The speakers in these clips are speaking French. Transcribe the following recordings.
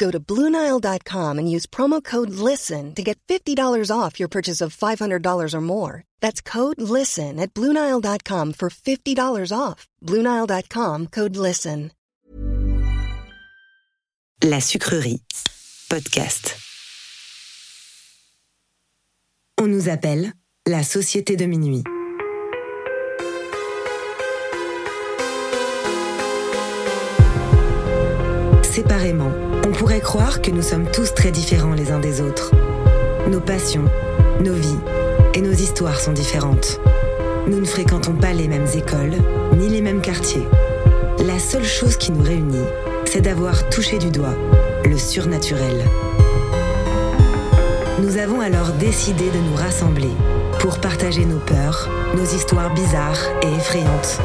Go to BlueNile.com and use promo code LISTEN to get $50 off your purchase of $500 or more. That's code LISTEN at BlueNile.com for $50 off. BlueNile.com code LISTEN. La sucrerie. Podcast. On nous appelle la société de minuit. Séparément, croire que nous sommes tous très différents les uns des autres. Nos passions, nos vies et nos histoires sont différentes. Nous ne fréquentons pas les mêmes écoles, ni les mêmes quartiers. La seule chose qui nous réunit, c'est d'avoir touché du doigt le surnaturel. Nous avons alors décidé de nous rassembler pour partager nos peurs, nos histoires bizarres et effrayantes.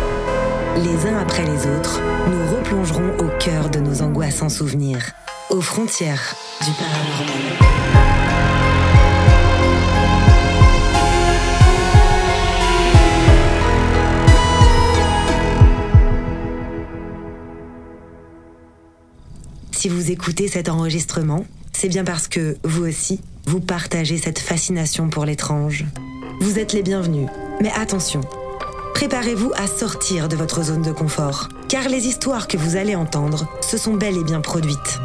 Les uns après les autres, nous replongerons au cœur de nos angoisses sans souvenirs, aux frontières du paranormal. Si vous écoutez cet enregistrement, c'est bien parce que, vous aussi, vous partagez cette fascination pour l'étrange. Vous êtes les bienvenus, mais attention, préparez-vous à sortir de votre zone de confort, car les histoires que vous allez entendre se sont bel et bien produites.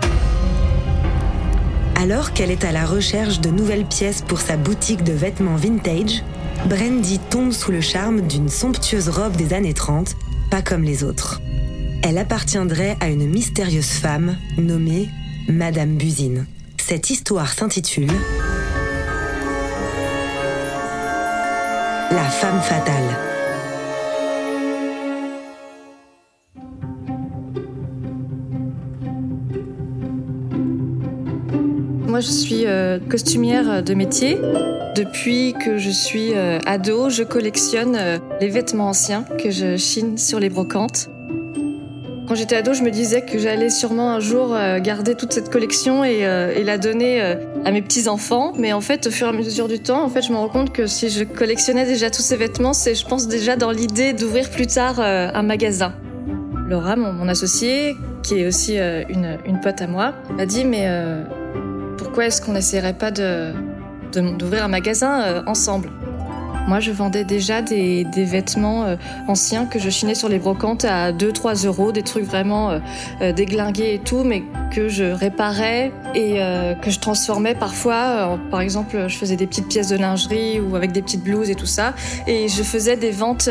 Alors qu'elle est à la recherche de nouvelles pièces pour sa boutique de vêtements vintage, Brandy tombe sous le charme d'une somptueuse robe des années 30, pas comme les autres. Elle appartiendrait à une mystérieuse femme nommée Madame Buzine. Cette histoire s'intitule La femme fatale. Je suis euh, costumière de métier. Depuis que je suis euh, ado, je collectionne euh, les vêtements anciens que je chine sur les brocantes. Quand j'étais ado, je me disais que j'allais sûrement un jour euh, garder toute cette collection et, euh, la donner euh, à mes petits-enfants. Mais en fait, au fur et à mesure du temps, en fait, je me rends compte que si je collectionnais déjà tous ces vêtements, c'est, je pense, déjà dans l'idée d'ouvrir plus tard euh, un magasin. Laura, mon, mon associée, qui est aussi euh, une, une pote à moi, m'a dit mais euh, pourquoi est-ce qu'on n'essaierait pas d'ouvrir un magasin euh, ensemble? Moi, je vendais déjà des, des vêtements euh, anciens que je chinais sur les brocantes à 2-3 euros, des trucs vraiment euh, euh, déglingués et tout, mais que je réparais et que je transformais parfois. Par exemple, je faisais des petites pièces de lingerie ou avec des petites blouses et tout ça, et je faisais des ventes,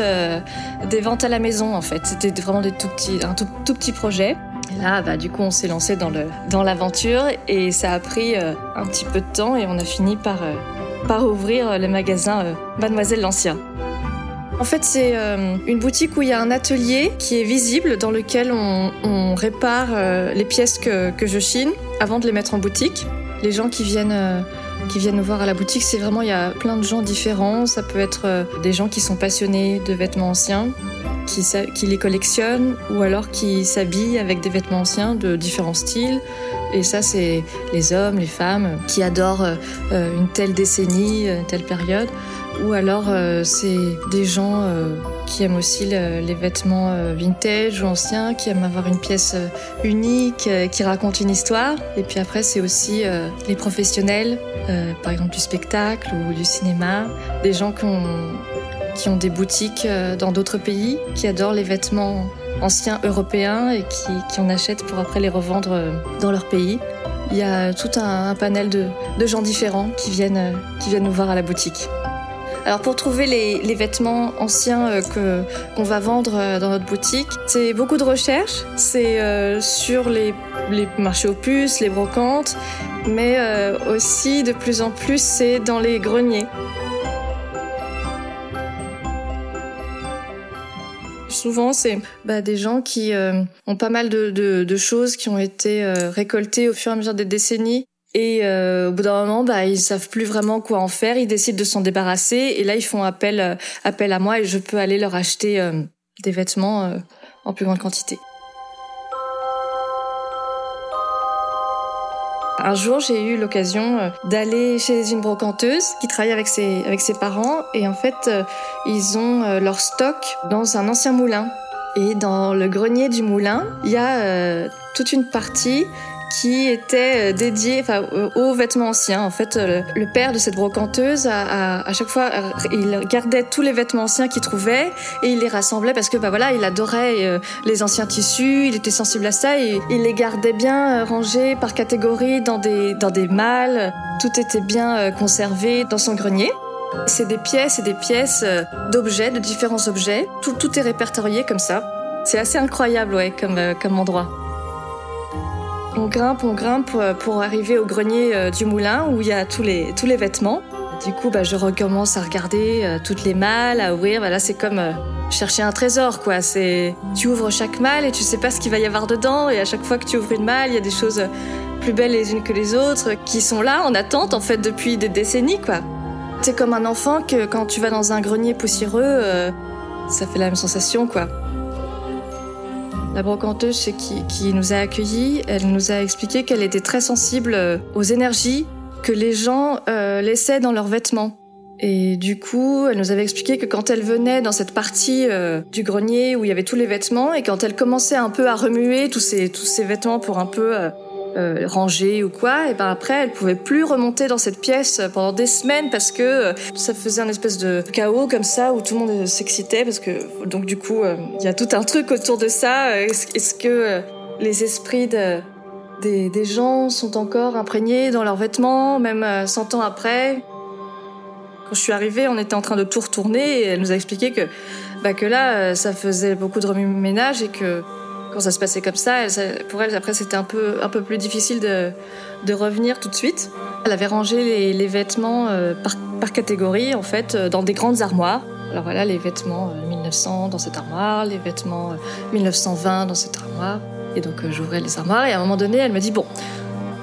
des ventes à la maison en fait. C'était vraiment des tout petits, un tout, tout petit projet. Et là, bah, du coup, on s'est lancé dans le dans l'aventure et ça a pris un petit peu de temps et on a fini par par ouvrir le magasin euh, Mademoiselle Lancien. En fait, c'est euh, une boutique où il y a un atelier qui est visible dans lequel on, répare euh, les pièces que, je chine avant de les mettre en boutique. Les gens qui viennent, euh, qui viennent nous voir à la boutique, c'est vraiment, il y a plein de gens différents. Ça peut être des gens qui sont passionnés de vêtements anciens, qui les collectionnent, ou alors qui s'habillent avec des vêtements anciens de différents styles. Et ça, c'est les hommes, les femmes qui adorent une telle décennie, une telle période ou alors euh, c'est des gens euh, qui aiment aussi les vêtements euh, vintage ou anciens, qui aiment avoir une pièce unique, qui raconte une histoire. Et puis après c'est aussi les professionnels, par exemple du spectacle ou du cinéma, des gens qui ont, qui ont des boutiques dans d'autres pays, qui adorent les vêtements anciens européens et qui, qui en achètent pour après les revendre dans leur pays. Il y a tout un, panel de, de, gens différents qui viennent, qui viennent nous voir à la boutique. Alors pour trouver les, vêtements anciens euh, que qu'on va vendre euh, dans notre boutique, c'est beaucoup de recherches. C'est euh, sur les, marchés aux puces, les brocantes, mais aussi de plus en plus c'est dans les greniers. Souvent, c'est bah, des gens qui ont pas mal de, choses qui ont été récoltées au fur et à mesure des décennies et euh, au bout d'un moment, bah, ils savent plus vraiment quoi en faire. Ils décident de s'en débarrasser. Et là, ils font appel, euh, appel à moi et je peux aller leur acheter euh, des vêtements en plus grande quantité. Un jour, j'ai eu l'occasion d'aller chez une brocanteuse qui travaille avec ses, avec ses parents. Et en fait, ils ont leur stock dans un ancien moulin. Et dans le grenier du moulin, il y a toute une partie qui était euh, dédié enfin, aux vêtements anciens. En fait, euh, le père de cette brocanteuse, à, chaque fois, euh, il gardait tous les vêtements anciens qu'il trouvait et il les rassemblait parce que bah voilà, il adorait les anciens tissus, il était sensible à ça et il les gardait bien rangés par catégorie dans des dans des malles. Tout était bien conservé dans son grenier. C'est des pièces et des pièces d'objets, de différents objets. Tout, tout est répertorié comme ça. C'est assez incroyable, ouais, comme, comme endroit. On grimpe, on grimpe euh, pour arriver au grenier euh, du moulin où il y a tous les, tous les vêtements. Du coup, bah, je recommence à regarder euh, toutes les malles, à ouvrir. Voilà, c'est comme chercher un trésor, quoi. C'est tu ouvres chaque malle et tu sais pas ce qu'il va y avoir dedans. Et à chaque fois que tu ouvres une malle, il y a des choses plus belles les unes que les autres qui sont là en attente, en fait, depuis des décennies, quoi. C'est comme un enfant que quand tu vas dans un grenier poussiéreux, ça fait la même sensation, quoi. La brocanteuse qui, nous a accueillis, elle nous a expliqué qu'elle était très sensible euh, aux énergies que les gens euh, laissaient dans leurs vêtements. Et du coup, elle nous avait expliqué que quand elle venait dans cette partie euh, du grenier où il y avait tous les vêtements et quand elle commençait un peu à remuer tous ces tous ces vêtements pour un peu rangée ou quoi, et ben après elle pouvait plus remonter dans cette pièce pendant des semaines parce que euh, ça faisait un espèce de chaos comme ça où tout le monde s'excitait parce que donc du coup euh, il y a tout un truc autour de ça. Est-ce que les esprits de, des, des, gens sont encore imprégnés dans leurs vêtements même 100 ans après? Quand je suis arrivée, on était en train de tout retourner et elle nous a expliqué que bah que là ça faisait beaucoup de remue-ménage et que quand ça se passait comme ça, pour elle, après, c'était un peu, un peu plus difficile de, de revenir tout de suite. Elle avait rangé les, les vêtements euh, par, par, catégorie, en fait, euh, dans des grandes armoires. Alors voilà, les vêtements 1900 euh, dans cette armoire, les vêtements 1920 dans cette armoire. Et donc, j'ouvrais les armoires et à un moment donné, elle me dit, bon,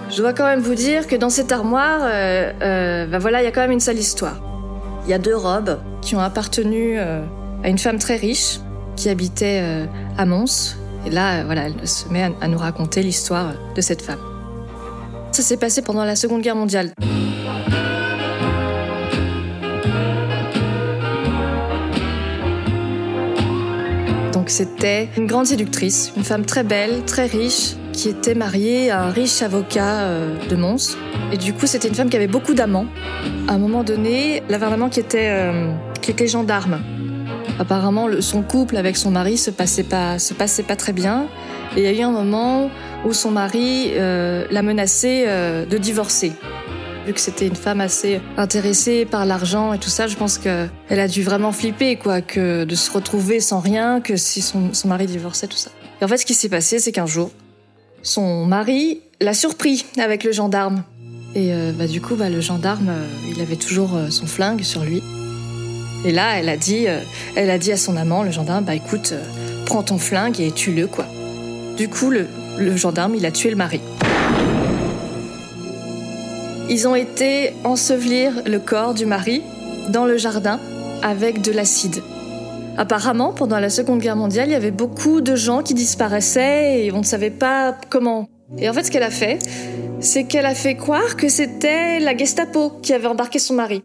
je dois quand même vous dire que dans cette armoire, bah voilà, il y a quand même une sale histoire. Il y a deux robes qui ont appartenu à une femme très riche qui habitait à Mons, et là, voilà, elle se met à nous raconter l'histoire de cette femme. Ça s'est passé pendant la Seconde Guerre mondiale. Donc c'était une grande séductrice, une femme très belle, très riche, qui était mariée à un riche avocat euh, de Mons. Et du coup, c'était une femme qui avait beaucoup d'amants. À un moment donné, elle avait un amant qui était, euh, qui était gendarme. Apparemment, son couple avec son mari se passait pas, se passait pas très bien. Et il y a eu un moment où son mari euh, l'a menacé euh, de divorcer. Vu que c'était une femme assez intéressée par l'argent et tout ça, je pense qu'elle a dû vraiment flipper, quoi, que de se retrouver sans rien, que si son, son mari divorçait, tout ça. Et en fait, ce qui s'est passé, c'est qu'un jour, son mari l'a surpris avec le gendarme. Et euh, bah, du coup, bah, le gendarme, il avait toujours son flingue sur lui. Et là, elle a dit, euh, elle a dit à son amant, le gendarme, bah écoute, euh, prends ton flingue et tue-le, quoi. Du coup, le, le gendarme, il a tué le mari. Ils ont été ensevelir le corps du mari dans le jardin avec de l'acide. Apparemment, pendant la Seconde Guerre mondiale, il y avait beaucoup de gens qui disparaissaient et on ne savait pas comment. Et en fait, ce qu'elle a fait, c'est qu'elle a fait croire que c'était la Gestapo qui avait embarqué son mari.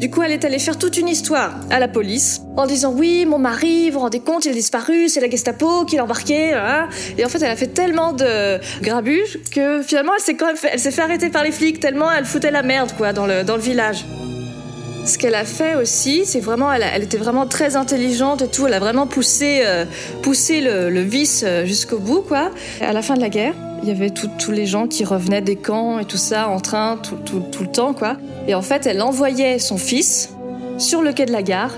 Du coup, elle est allée faire toute une histoire à la police en disant oui, mon mari, vous vous rendez compte, il a disparu, c'est la Gestapo qui l'a embarqué. Hein. Et en fait, elle a fait tellement de grabuge que finalement, elle s'est quand même fait, elle s'est fait arrêter par les flics tellement elle foutait la merde quoi dans le dans le village. Ce qu'elle a fait aussi, c'est vraiment, elle, était vraiment très intelligente et tout. Elle a vraiment poussé, euh, poussé le, vice euh, jusqu'au bout, quoi. À la fin de la guerre, il y avait tous les gens qui revenaient des camps et tout ça en train tout le temps, quoi. Et en fait, elle envoyait son fils sur le quai de la gare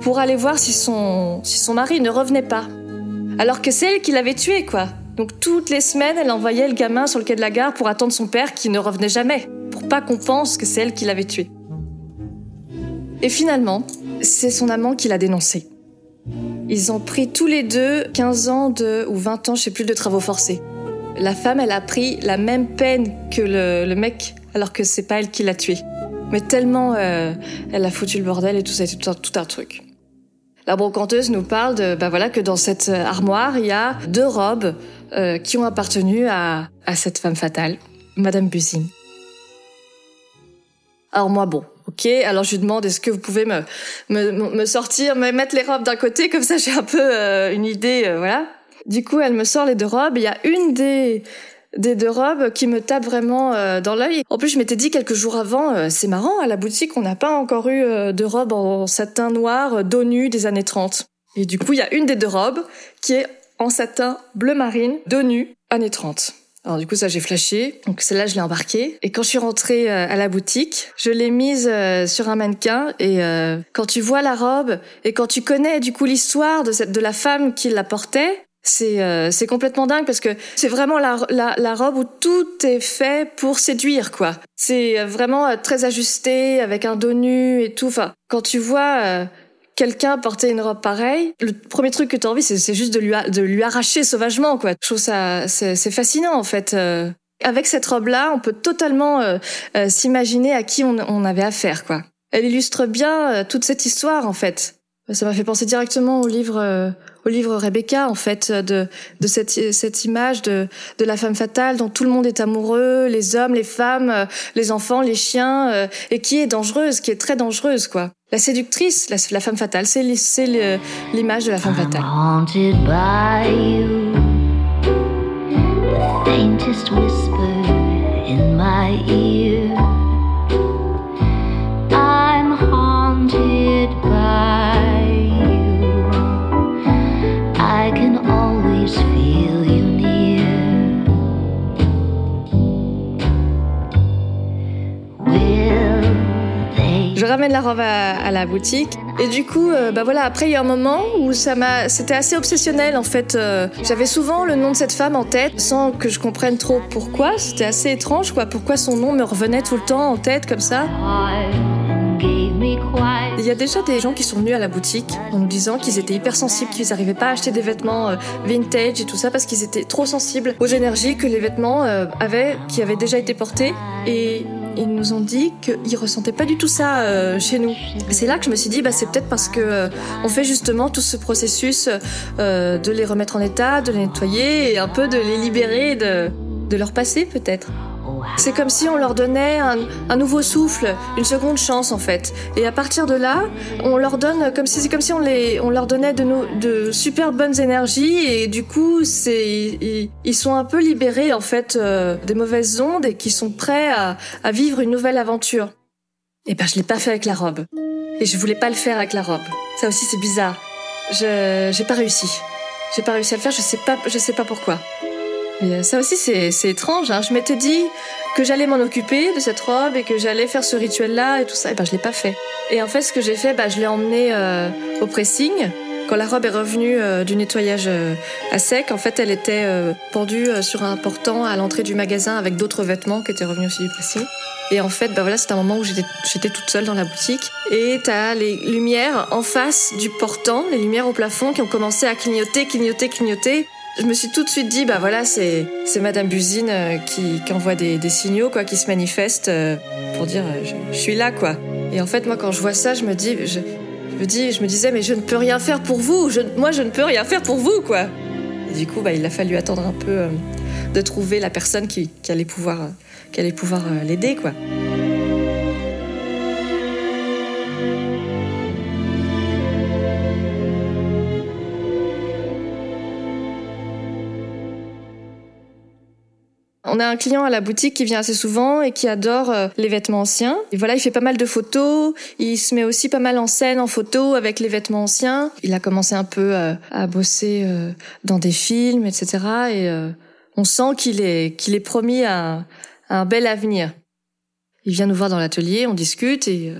pour aller voir si son, si son mari ne revenait pas. Alors que c'est elle qui l'avait tué, quoi. Donc toutes les semaines, elle envoyait le gamin sur le quai de la gare pour attendre son père qui ne revenait jamais, pour pas qu'on pense que c'est elle qui l'avait tué. Et finalement, c'est son amant qui l'a dénoncé. Ils ont pris tous les deux 15 ans de, ou 20 ans, je sais plus, de travaux forcés. La femme, elle a pris la même peine que le, le mec, alors que c'est pas elle qui l'a tué. Mais tellement euh, elle a foutu le bordel et tout ça, tout un, truc. La brocanteuse nous parle de, bah voilà, que dans cette armoire, il y a deux robes euh, qui ont appartenu à, à cette femme fatale, Madame Busing. Alors moi, bon, ok. Alors je lui demande, est-ce que vous pouvez me, me, sortir, me mettre les robes d'un côté, comme ça j'ai un peu euh, une idée, euh, voilà. Du coup, elle me sort les deux robes. Il y a une des des deux robes qui me tape vraiment euh, dans l'œil. En plus, je m'étais dit quelques jours avant, c'est marrant, à la boutique, on n'a pas encore eu de robe en satin noir dos nu des années 30. Et du coup, il y a une des deux robes qui est en satin bleu marine, dos nu, années 30. Alors du coup ça j'ai flashé, donc celle-là je l'ai embarquée et quand je suis rentrée euh, à la boutique, je l'ai mise euh, sur un mannequin et euh, quand tu vois la robe et quand tu connais du coup l'histoire de cette de la femme qui la portait, c'est euh, c'est complètement dingue parce que c'est vraiment la, la la robe où tout est fait pour séduire quoi. C'est euh, vraiment très ajusté avec un dos nu et tout. Enfin quand tu vois euh, quelqu'un porter une robe pareille, le premier truc que tu as envie, c'est juste de lui, de lui arracher sauvagement, quoi. Je trouve ça, c'est fascinant, en fait. Euh, avec cette robe-là, on peut totalement euh, euh, s'imaginer à qui on, on avait affaire, quoi. Elle illustre bien toute cette histoire, en fait. Ça m'a fait penser directement au livre, au livre Rebecca, en fait, de, de cette, cette image de, de la femme fatale dont tout le monde est amoureux, les hommes, les femmes, les enfants, les chiens, et qui est dangereuse, qui est très dangereuse, quoi. La séductrice, la, femme fatale, c'est l'image de la femme fatale. À, la boutique et du coup, euh, bah voilà. Après, il y a un moment où ça m'a, c'était assez obsessionnel en fait. Euh, J'avais souvent le nom de cette femme en tête sans que je comprenne trop pourquoi. C'était assez étrange, quoi. Pourquoi son nom me revenait tout le temps en tête comme ça? Il y a déjà des gens qui sont venus à la boutique en nous disant qu'ils étaient hypersensibles, qu'ils n'arrivaient pas à acheter des vêtements euh, vintage et tout ça parce qu'ils étaient trop sensibles aux énergies que les vêtements avaient, qui avaient déjà été portés. Et ils nous ont dit qu'ils ressentaient pas du tout ça euh, chez nous. C'est là que je me suis dit, bah, c'est peut-être parce que euh, on fait justement tout ce processus euh, de les remettre en état, de les nettoyer et un peu de les libérer de, de leur passé peut-être. C'est comme si on leur donnait un, nouveau souffle, une seconde chance en fait. Et à partir de là, on leur donne comme si c'est comme si on les on leur donnait de de super bonnes énergies et du coup c'est ils, sont un peu libérés en fait euh, des mauvaises ondes et qui sont prêts à, à vivre une nouvelle aventure. Et ben je l'ai pas fait avec la robe. Et je voulais pas le faire avec la robe. Ça aussi c'est bizarre. Je j'ai pas réussi. J'ai pas réussi à le faire. Je sais pas je sais pas pourquoi. Euh, ça aussi, c'est étrange. Hein. Je m'étais dit que j'allais m'en occuper de cette robe et que j'allais faire ce rituel-là et tout ça. Et ben, je l'ai pas fait. Et en fait, ce que j'ai fait, bah, je l'ai emmené euh, au pressing Quand la robe est revenue euh, du nettoyage euh, à sec, en fait, elle était euh, pendue euh, sur un portant à l'entrée du magasin avec d'autres vêtements qui étaient revenus aussi du pressing. Et en fait, bah voilà, c'était un moment où j'étais toute seule dans la boutique. Et t'as les lumières en face du portant, les lumières au plafond qui ont commencé à clignoter, clignoter, clignoter. Je me suis tout de suite dit, bah voilà, c'est Madame Buzine euh, qui, envoie des, des signaux, quoi, qui se manifeste euh, pour dire, euh, je, suis là, quoi. Et en fait, moi, quand je vois ça, je me dis, je, me dis, je me disais, mais je ne peux rien faire pour vous. Je, moi, je ne peux rien faire pour vous, quoi. Et du coup, bah, il a fallu attendre un peu de trouver la personne qui, allait pouvoir, qui allait pouvoir l'aider, quoi. On a un client à la boutique qui vient assez souvent et qui adore euh, les vêtements anciens. Et voilà, il fait pas mal de photos. Il se met aussi pas mal en scène, en photo avec les vêtements anciens. Il a commencé un peu euh, à bosser euh, dans des films, etc. Et on sent qu'il est qu'il est promis à, à un bel avenir. Il vient nous voir dans l'atelier, on discute et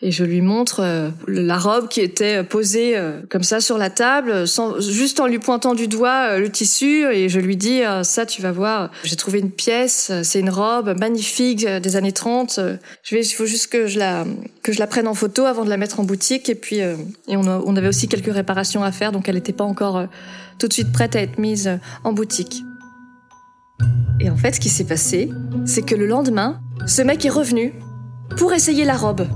et je lui montre euh, la robe qui était posée euh, comme ça sur la table, juste en lui pointant du doigt euh, le tissu, et je lui dis euh, ça, tu vas voir, j'ai trouvé une pièce, euh, c'est une robe magnifique euh, des années 30. euh, Je vais, il faut juste que je la que je la prenne en photo avant de la mettre en boutique, et puis euh, et on, avait aussi quelques réparations à faire, donc elle n'était pas encore euh, tout de suite prête à être mise euh, en boutique. Et en fait, ce qui s'est passé, c'est que le lendemain, ce mec est revenu pour essayer la robe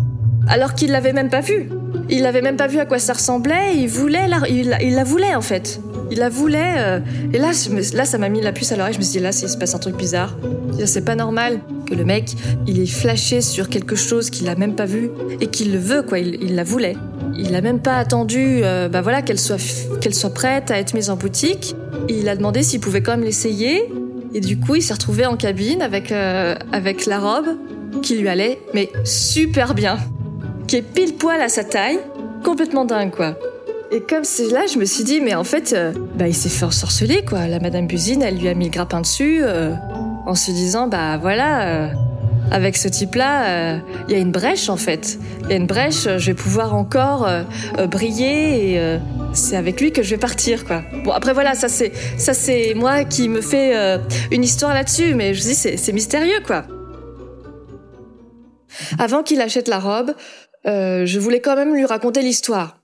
alors qu'il l'avait même pas vue. Il l'avait même pas vu à quoi ça ressemblait. Il voulait, la, il, la- voulait en fait. Il la voulait. euh, et là, là, ça m'a mis la puce à l'oreille. Je me suis dit là, il se passe un truc bizarre. C'est pas normal que le mec, il est flashé sur quelque chose qu'il a même pas vu et qu'il le veut quoi. Il, la voulait. Il a même pas attendu, euh, bah voilà, qu'elle soit, qu'elle soit prête à être mise en boutique. Il a demandé s'il pouvait quand même l'essayer. Et du coup, il s'est retrouvé en cabine avec euh, avec la robe qui lui allait, mais super bien qui est pile poil à sa taille, complètement dingue quoi. Et comme c'est là, je me suis dit, mais en fait, euh, bah, il s'est fait ensorceler quoi. La Madame Buzine, elle lui a mis le grappin dessus, euh, en se disant, bah voilà, euh, avec ce type-là, euh, il y a une brèche en fait. Il y a une brèche, euh, je vais pouvoir encore briller et c'est avec lui que je vais partir quoi. Bon après voilà, ça c'est ça c'est moi qui me fais une histoire là-dessus, mais je dis c'est c'est mystérieux quoi. Avant qu'il achète la robe, euh, je voulais quand même lui raconter l'histoire.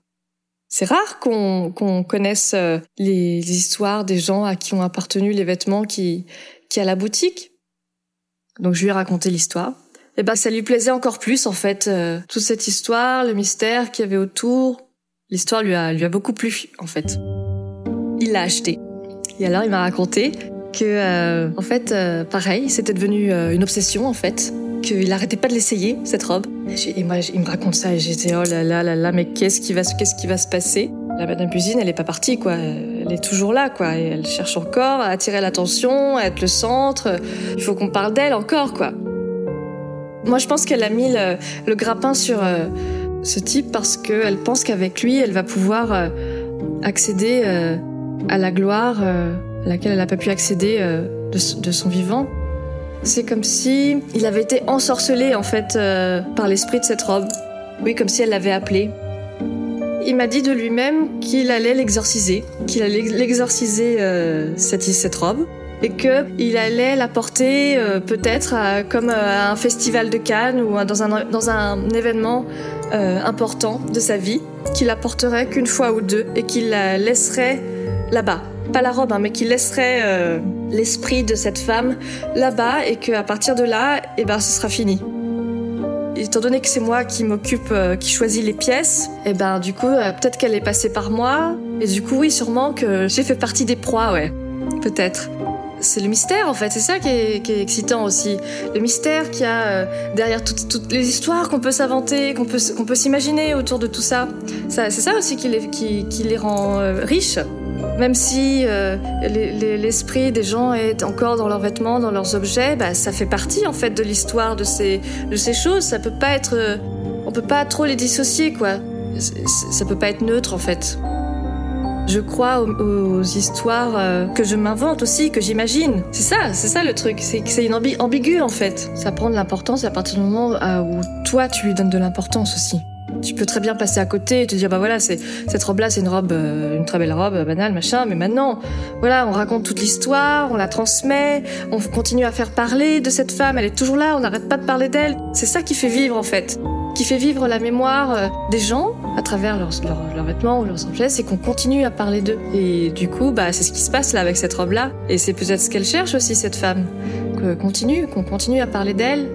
C'est rare qu'on qu'on connaisse euh, les, histoires des gens à qui ont appartenu les vêtements qui qui à la boutique. Donc je lui ai raconté l'histoire. Et ben ça lui plaisait encore plus en fait euh, toute cette histoire, le mystère qu'il y avait autour. L'histoire lui a lui a beaucoup plu en fait. Il l'a acheté. Et alors il m'a raconté que euh, en fait euh, pareil, c'était devenu une obsession en fait qu'il arrêtait pas de l'essayer cette robe. Et, moi, il me raconte ça et j'étais oh là là là là, mais qu'est-ce qui va qu'est-ce qui va se passer? La Madame Buzine, elle est pas partie quoi, elle est toujours là quoi, elle cherche encore à attirer l'attention, à être le centre. Il faut qu'on parle d'elle encore quoi. Moi, je pense qu'elle a mis le, grappin sur euh, ce type parce qu'elle pense qu'avec lui, elle va pouvoir euh, accéder euh, à la gloire à laquelle elle n'a pas pu accéder de son vivant. C'est comme si il avait été ensorcelé en fait euh, par l'esprit de cette robe. Oui, comme si elle l'avait appelé. Il m'a dit de lui-même qu'il allait l'exorciser, qu'il allait l'exorciser euh, cette, cette robe et que il allait la porter euh, peut-être comme à un festival de Cannes ou dans un dans un événement important de sa vie, qu'il la porterait qu'une fois ou deux et qu'il la laisserait là-bas. Pas la robe, hein, mais qu'il laisserait l'esprit de cette femme là-bas et qu'à partir de là, eh ben, ce sera fini. Étant donné que c'est moi qui m'occupe, euh, qui choisis les pièces, et ben du coup, euh, peut-être qu'elle est passée par moi, et du coup, oui, sûrement que j'ai fait partie des proies, ouais, peut-être. C'est le mystère en fait, c'est ça qui est, qui est excitant aussi. Le mystère qu'il y a euh, derrière toutes, toutes les histoires qu'on peut s'inventer, qu'on peut, qu'on peut s'imaginer autour de tout ça. ça c'est ça aussi qui les, rend riches. Même si euh, les- les- l'esprit des gens est encore dans leurs vêtements, dans leurs objets, bah, ça fait partie en fait de l'histoire de ces, choses. Ça peut pas être, euh, on peut pas trop les dissocier quoi. Ça peut pas être neutre en fait. Je crois aux, histoires euh, que je m'invente aussi, que j'imagine. C'est ça, c'est ça le truc. C'est c'est une ambi ambigu en fait. Ça prend de l'importance à partir du moment où toi tu lui donnes de l'importance aussi. Tu peux très bien passer à côté et te dire bah voilà, c'est cette robe-là, c'est une robe, euh, une très belle robe, banale, machin. Mais maintenant, voilà, on raconte toute l'histoire, on la transmet, on continue à faire parler de cette femme. Elle est toujours là, on n'arrête pas de parler d'elle. C'est ça qui fait vivre en fait, qui fait vivre la mémoire euh, des gens à travers leurs, leurs, vêtements ou leurs objets, c'est qu'on continue à parler d'eux. Et du coup, bah c'est ce qui se passe là avec cette robe-là. Et c'est peut-être ce qu'elle cherche aussi cette femme, que continue, qu'on continue à parler d'elle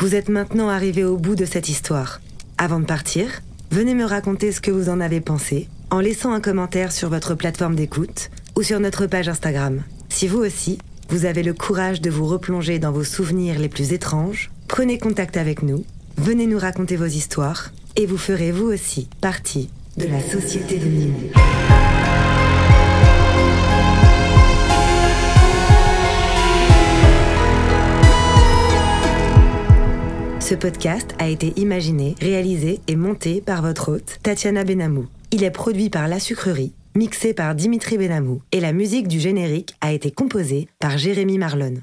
Vous êtes maintenant arrivé au bout de cette histoire. Avant de partir, venez me raconter ce que vous en avez pensé en laissant un commentaire sur votre plateforme d'écoute ou sur notre page Instagram. Si vous aussi, vous avez le courage de vous replonger dans vos souvenirs les plus étranges, prenez contact avec nous, venez nous raconter vos histoires et vous ferez vous aussi partie de la société de Nîmes. Ce podcast a été imaginé, réalisé et monté par votre hôte, Tatiana Benamou. Il est produit par La Sucrerie, mixé par Dimitri Benamou, et la musique du générique a été composée par Jérémy Marlon.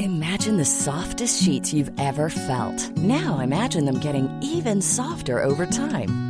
Imagine the softest sheets you've ever felt. Now imagine them getting even softer over time.